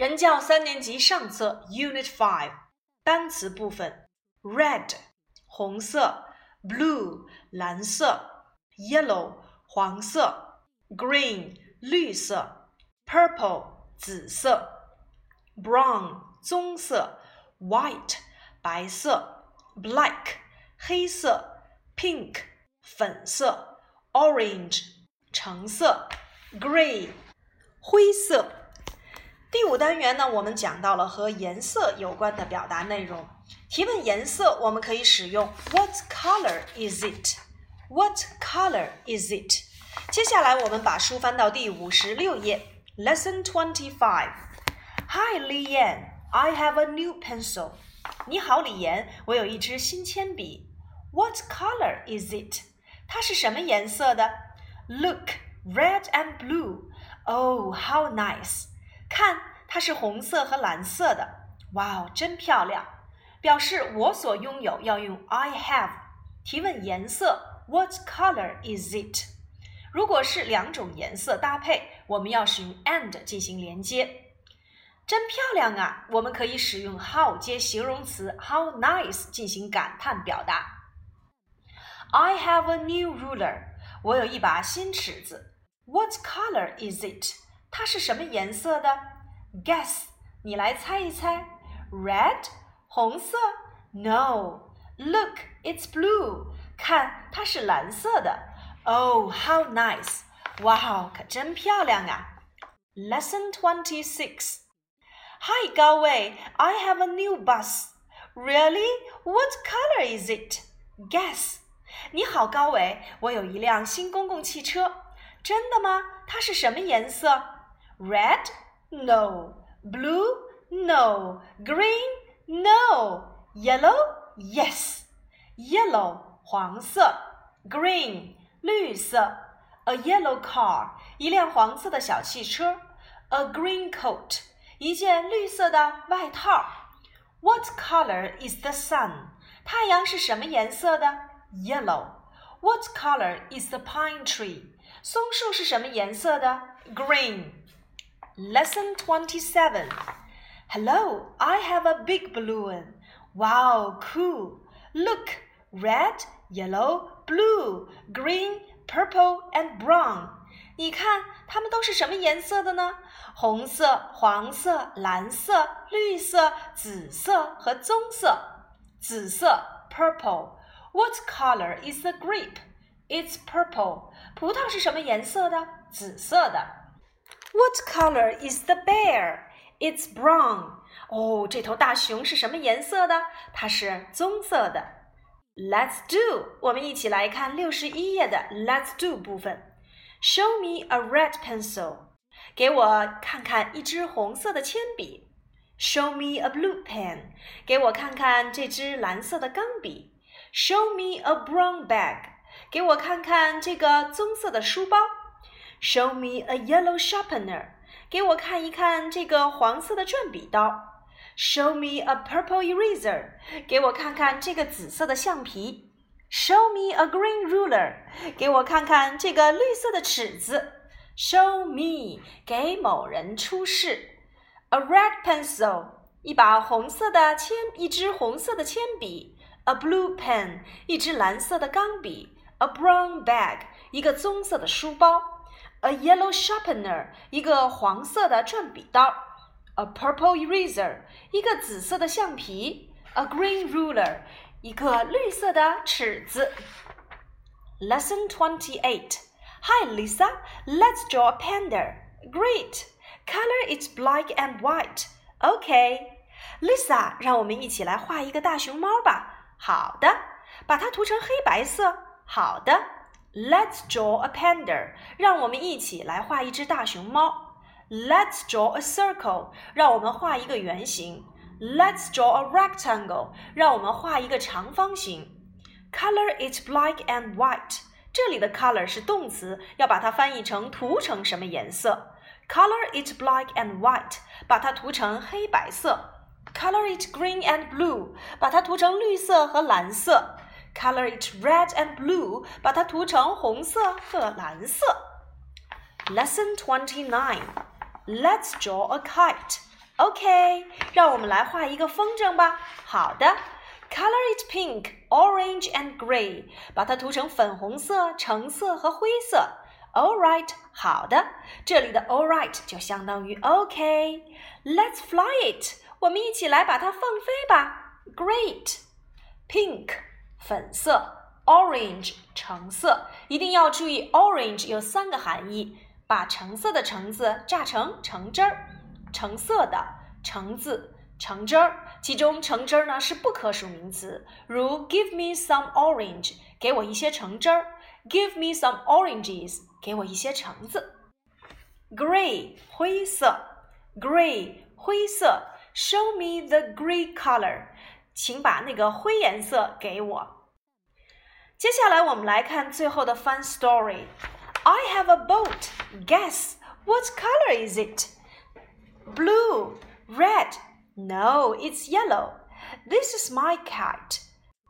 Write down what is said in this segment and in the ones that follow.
人教三年级上册 Unit Five 单词部分：red 红色，blue 蓝色，yellow 黄色，green 绿色，purple 紫色，brown 棕色，white 白色，black 黑色，pink 粉色，orange 橙色，grey 灰色。第五单元呢，我们讲到了和颜色有关的表达内容。提问颜色，我们可以使用 What color is it？What color is it？接下来我们把书翻到第五十六页，Lesson Twenty Five。Hi, Li Yan. I have a new pencil. 你好，李岩，我有一支新铅笔。What color is it？它是什么颜色的？Look, red and blue. Oh, how nice! 看，它是红色和蓝色的，哇哦，真漂亮！表示我所拥有要用 I have。提问颜色，What color is it？如果是两种颜色搭配，我们要使用 and 进行连接。真漂亮啊！我们可以使用 how 接形容词 how nice 进行感叹表达。I have a new ruler。我有一把新尺子。What color is it？它是什么颜色的？Guess，你来猜一猜。Red，红色。No，Look，it's blue。看，它是蓝色的。Oh，how blue。看，它是蓝色的。Oh, nice！哇哦，可真漂亮啊！Lesson twenty six。Hi, Gao Wei. I have a new bus. Really? What color is it? Guess. 你好，高伟，我有一辆新公共汽车。真的吗？它是什么颜色？？Red? No. Blue? No. Green? No. Yellow? Yes. Yellow 黄色，Green 绿色，A yellow car 一辆黄色的小汽车，A green coat 一件绿色的外套。What color is the sun？太阳是什么颜色的？Yellow。What color is the pine tree？松树是什么颜色的？Green。 Lesson 27. Hello, I have a big balloon. Wow, cool. Look, red, yellow, blue, green, purple, and brown. 你看，它们都是什么颜色的呢？红色、黄色、蓝色、绿色、紫色和棕色。紫色 （purple）。What color is the grape? It's purple. 葡萄是什么颜色的？紫色的。 what color is the bear? It's brown. 哦，这头大熊是什么颜色的？它是棕色的。Let's do，我们一起来看六十一页的 Let's do 部分。Show me a red pencil，给我看看一支红色的铅笔。Show me a blue pen，给我看看这支蓝色的钢笔。Show me a brown bag，给我看看这个棕色的书包。 Show me a yellow sharpener，给我看一看这个黄色的转笔刀。Show me a purple eraser，给我看看这个紫色的橡皮。Show me a green ruler，给我看看这个绿色的尺子。Show me，给某人出示。A red pencil，一把红色的铅，一支红色的铅笔。A blue pen，一支蓝色的钢笔。A brown bag，一个棕色的书包。A yellow sharpener，一个黄色的转笔刀；a purple eraser，一个紫色的橡皮；a green ruler，一个绿色的尺子。Lesson twenty-eight. Hi, Lisa. Let's draw a panda. Great. Color it black and white. Okay. Lisa，让我们一起来画一个大熊猫吧。好的，把它涂成黑白色。好的。 Let's draw a panda. 让我们一起来画一只大熊猫。Let's draw a circle. 让我们画一个圆形。Let's draw a rectangle. 让我们画一个长方形。Color it black and white. 这里的 color 是动词，要把它翻译成涂成什么颜色。Color it black and white. 把它涂成黑白色。Color it green and blue. 把它涂成绿色和蓝色。 Color it red and blue，把它涂成红色和蓝色。Lesson twenty nine. Let's draw a kite. OK，让我们来画一个风筝吧。好的，Color it pink, orange and gray，把它涂成粉红色、橙色和灰色。All right，好的，这里的 All right 就相当于 OK。Let's fly it，我们一起来把它放飞吧。Great，pink， 粉色；orange，橙色。一定要注意，orange 有三个含义，把橙色的橙子榨成橙汁儿。橙色的橙子，橙汁儿，其中橙汁儿呢是不可数名词，如 Give me some orange，给我一些橙汁儿；Give me some oranges，给我一些橙子。Gray 灰色，Gray 灰色，Show me the grey color，请把那个灰颜色给我。接下来我们来看最后的 fun story。I have a boat. Guess what color is it? Blue, red. No, it's yellow. This is my kite.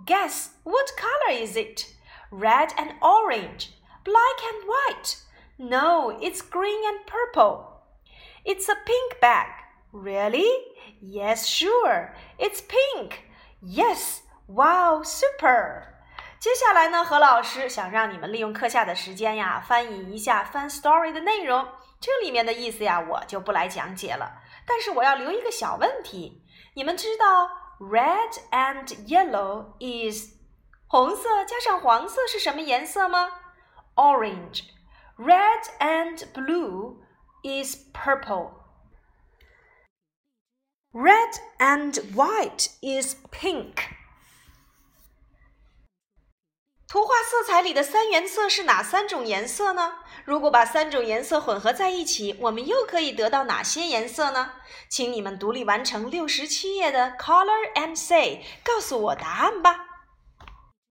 Guess what color is it? Red and orange. Black and white. No, it's green and purple. It's a pink bag. Really? Yes, sure. It's pink. Yes. Wow, super. 接下来呢，何老师想让你们利用课下的时间呀，翻译一下 fun story 的内容。这里面的意思呀，我就不来讲解了。但是我要留一个小问题，你们知道 red and yellow is 红色加上黄色是什么颜色吗？Orange. Red and blue is purple. Red and white is pink. 图画色彩里的三原色是哪三种颜色呢？如果把三种颜色混合在一起，我们又可以得到哪些颜色呢？请你们独立完成六十七页的 Color and Say，告诉我答案吧。